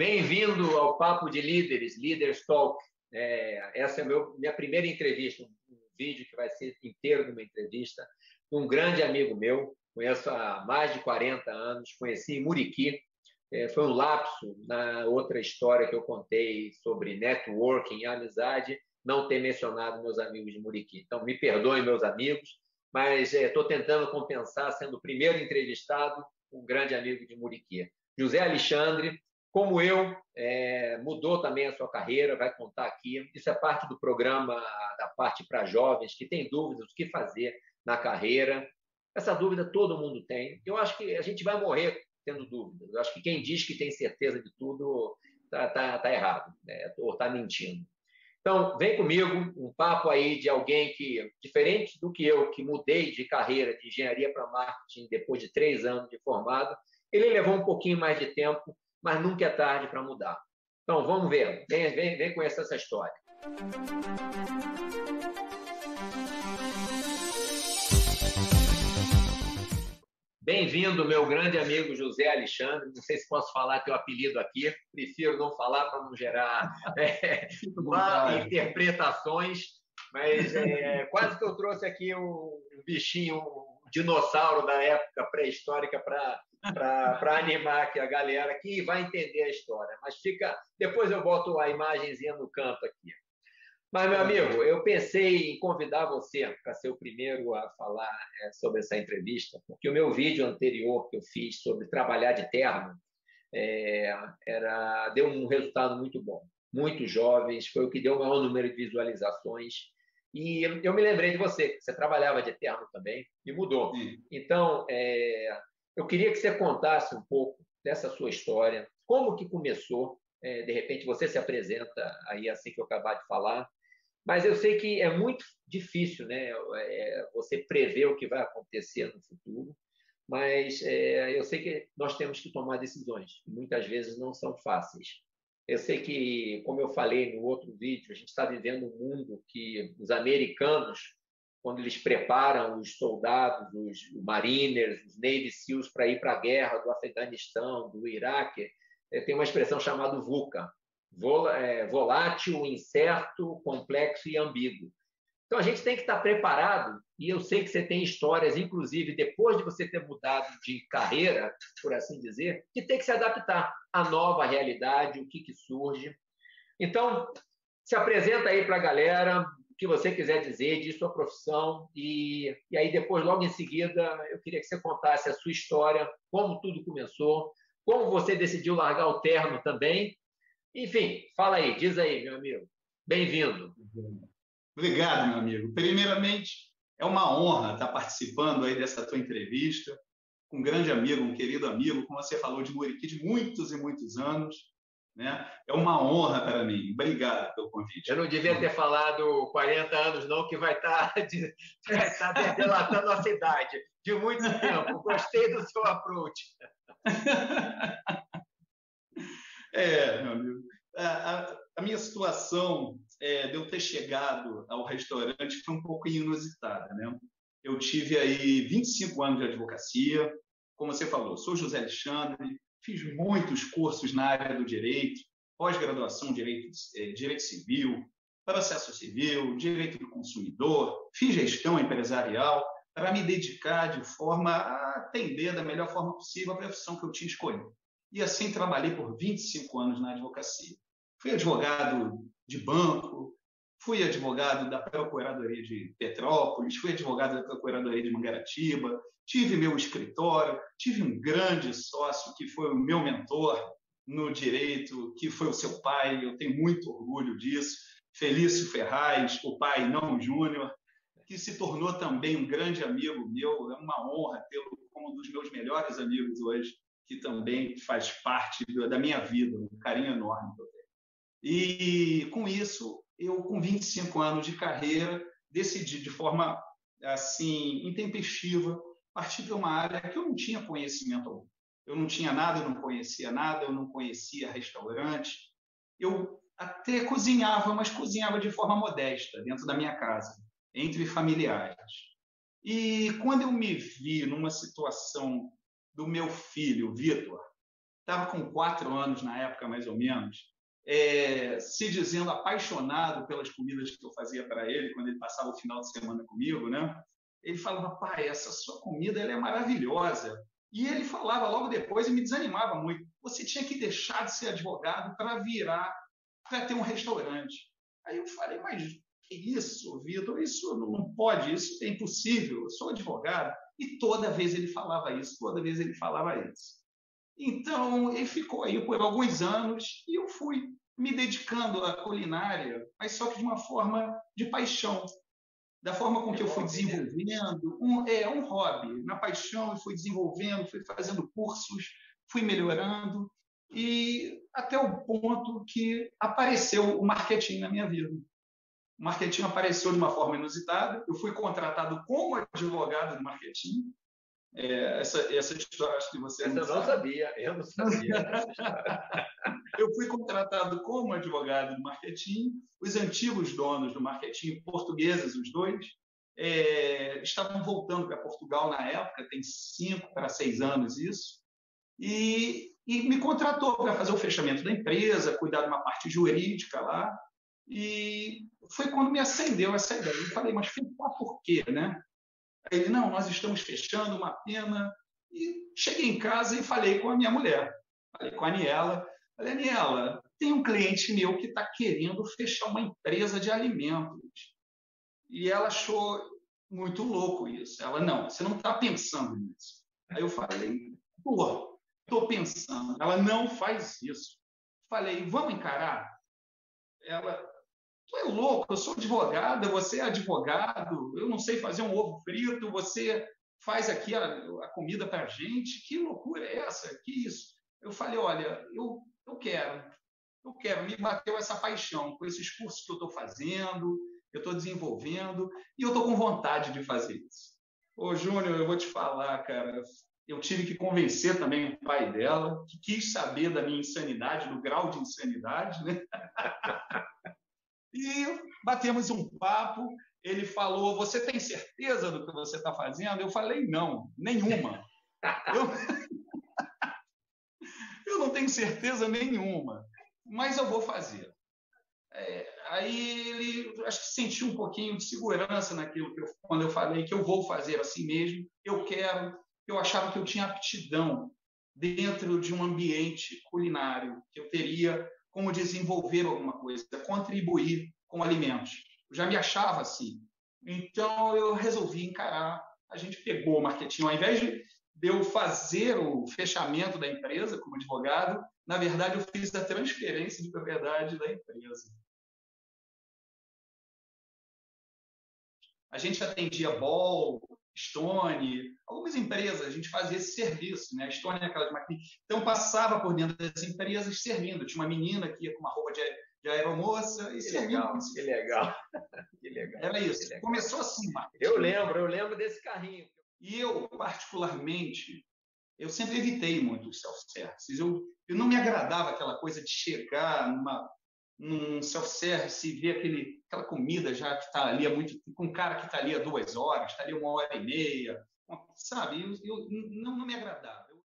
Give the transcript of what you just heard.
Bem-vindo ao Papo de Líderes, Leaders Talk. É, essa é a minha primeira entrevista, um vídeo que vai ser inteiro de uma entrevista um grande amigo meu, conheço há mais de 40 anos, conheci em Muriqui, é, foi um lapso na outra história que eu contei sobre networking e amizade, não ter mencionado meus amigos de Muriqui. Então, me perdoem, meus amigos, mas estou é, tentando compensar sendo o primeiro entrevistado, um grande amigo de Muriqui. José Alexandre, como eu, é, mudou também a sua carreira, vai contar aqui. Isso é parte do programa, da parte para jovens que têm dúvidas do que fazer na carreira. Essa dúvida todo mundo tem. Eu acho que a gente vai morrer tendo dúvidas. Eu acho que quem diz que tem certeza de tudo está tá, tá errado, né? ou está mentindo. Então, vem comigo, um papo aí de alguém que, diferente do que eu, que mudei de carreira de engenharia para marketing depois de três anos de formado, ele levou um pouquinho mais de tempo mas nunca é tarde para mudar. Então, vamos ver. Vem, vem, vem conhecer essa história. Bem-vindo, meu grande amigo José Alexandre. Não sei se posso falar teu apelido aqui, prefiro não falar para não gerar é, interpretações, mas é, quase que eu trouxe aqui um bichinho, um dinossauro da época pré-histórica para para animar aqui a galera que vai entender a história. Mas fica. Depois eu boto a imagenzinha no canto aqui. Mas, meu amigo, eu pensei em convidar você para ser o primeiro a falar é, sobre essa entrevista, porque o meu vídeo anterior que eu fiz sobre trabalhar de terno é, era, deu um resultado muito bom. Muitos jovens, foi o que deu o maior número de visualizações. E eu me lembrei de você, você trabalhava de terno também, e mudou. Sim. Então, é, eu queria que você contasse um pouco dessa sua história, como que começou. É, de repente você se apresenta aí assim que eu acabar de falar, mas eu sei que é muito difícil, né? É, você prever o que vai acontecer no futuro, mas é, eu sei que nós temos que tomar decisões, que muitas vezes não são fáceis. Eu sei que, como eu falei no outro vídeo, a gente está vivendo um mundo que os americanos quando eles preparam os soldados, os mariners, os Navy SEALs para ir para a guerra do Afeganistão, do Iraque, é, tem uma expressão chamada VUCA, é, volátil, incerto, complexo e ambíguo. Então a gente tem que estar preparado, e eu sei que você tem histórias, inclusive depois de você ter mudado de carreira, por assim dizer, que tem que se adaptar à nova realidade, o que, que surge. Então, se apresenta aí para a galera, que você quiser dizer de sua profissão e, e aí depois, logo em seguida, eu queria que você contasse a sua história, como tudo começou, como você decidiu largar o terno também. Enfim, fala aí, diz aí, meu amigo. Bem-vindo. Obrigado, meu amigo. Primeiramente, é uma honra estar participando aí dessa tua entrevista com um grande amigo, um querido amigo, como você falou de Muriqui, de muitos e muitos anos. Né? É uma honra para mim. Obrigado pelo convite. Eu não devia ter falado 40 anos, não, que vai estar, tá vai estar tá delatando a cidade de muito tempo. Gostei do seu approach. É, meu amigo. A, a, a minha situação é, de eu ter chegado ao restaurante foi um pouco inusitada. Né? Eu tive aí 25 anos de advocacia. Como você falou, sou José Alexandre, fiz muitos cursos na área do direito, pós-graduação direito, eh, direito civil, processo civil, direito do consumidor, fiz gestão empresarial para me dedicar de forma a atender da melhor forma possível a profissão que eu tinha escolhido. E assim trabalhei por 25 anos na advocacia. Fui advogado de banco, fui advogado da Procuradoria de Petrópolis, fui advogado da Procuradoria de Mangaratiba, tive meu escritório, tive um grande sócio que foi o meu mentor no direito, que foi o seu pai, eu tenho muito orgulho disso, Felício Ferraz, o pai não Júnior, que se tornou também um grande amigo meu, é uma honra tê-lo como um dos meus melhores amigos hoje, que também faz parte da minha vida, um carinho enorme que eu tenho. E com isso, eu, com 25 anos de carreira, decidi de forma assim intempestiva partir para uma área que eu não tinha conhecimento algum. Eu não tinha nada, eu não conhecia nada, eu não conhecia restaurante. Eu até cozinhava, mas cozinhava de forma modesta, dentro da minha casa, entre familiares. E quando eu me vi numa situação do meu filho, Vitor, estava com quatro anos na época, mais ou menos, é, se dizendo apaixonado pelas comidas que eu fazia para ele quando ele passava o final de semana comigo, né? Ele falava, pai, essa sua comida é maravilhosa. E ele falava logo depois e me desanimava muito. Você tinha que deixar de ser advogado para virar, para ter um restaurante. Aí eu falei, mas que isso, Vitor? Isso não pode, isso é impossível. Eu sou advogado. E toda vez ele falava isso, toda vez ele falava isso. Então, ele ficou aí por alguns anos e eu fui me dedicando à culinária, mas só que de uma forma de paixão. Da forma com que eu fui desenvolvendo, um, é um hobby, na paixão, eu fui desenvolvendo, fui fazendo cursos, fui melhorando, e até o ponto que apareceu o marketing na minha vida. O marketing apareceu de uma forma inusitada, eu fui contratado como advogado de marketing, é, essa, essa história acho que você essa não eu não sabia, eu não sabia. eu fui contratado como advogado de marketing. Os antigos donos do marketing, portugueses, os dois, é, estavam voltando para Portugal na época, tem cinco para seis anos isso, e, e me contratou para fazer o fechamento da empresa, cuidar de uma parte jurídica lá. E foi quando me acendeu essa ideia. Eu falei, mas fechar por quê, né? Ele, não, nós estamos fechando uma pena. E cheguei em casa e falei com a minha mulher, falei com a Aniela. Falei, Aniela, tem um cliente meu que está querendo fechar uma empresa de alimentos. E ela achou muito louco isso. Ela, não, você não está pensando nisso. Aí eu falei, pô, estou pensando. Ela não faz isso. Falei, vamos encarar? Ela, Tu é louco, eu sou advogada, você é advogado, eu não sei fazer um ovo frito, você faz aqui a, a comida para a gente. Que loucura é essa? Que isso? Eu falei, olha, eu, eu quero, eu quero. Me bateu essa paixão com esses cursos que eu estou fazendo, eu estou desenvolvendo e eu estou com vontade de fazer isso. Ô, Júnior, eu vou te falar, cara, eu tive que convencer também o pai dela, que quis saber da minha insanidade, do grau de insanidade, né? E batemos um papo. Ele falou: Você tem certeza do que você está fazendo? Eu falei: Não, nenhuma. Eu... eu não tenho certeza nenhuma, mas eu vou fazer. É, aí ele acho que sentiu um pouquinho de segurança naquilo que eu, quando eu falei que eu vou fazer assim mesmo, eu quero. Eu achava que eu tinha aptidão dentro de um ambiente culinário, que eu teria como desenvolver alguma coisa, contribuir com alimentos. Eu já me achava assim. Então eu resolvi encarar. A gente pegou o marketing, ao invés de eu fazer o fechamento da empresa como advogado, na verdade eu fiz a transferência de propriedade da empresa. A gente atendia Ball, Stone, algumas empresas, a gente fazia esse serviço, né? A Stone é aquelas máquinas. Então, passava por dentro das empresas servindo. Tinha uma menina que ia com uma roupa de, de aeromoça e que servindo. Legal, que legal, que legal. Era isso. Legal. Começou assim, Marcos. Eu lembro, eu lembro desse carrinho. E eu, particularmente, eu sempre evitei muito os self-services. Eu, eu não me agradava aquela coisa de chegar numa num self-service e ver aquele, aquela comida já que está ali há muito com um cara que está ali há duas horas, está ali uma hora e meia, sabe? Eu, eu não, não me agradava. Eu...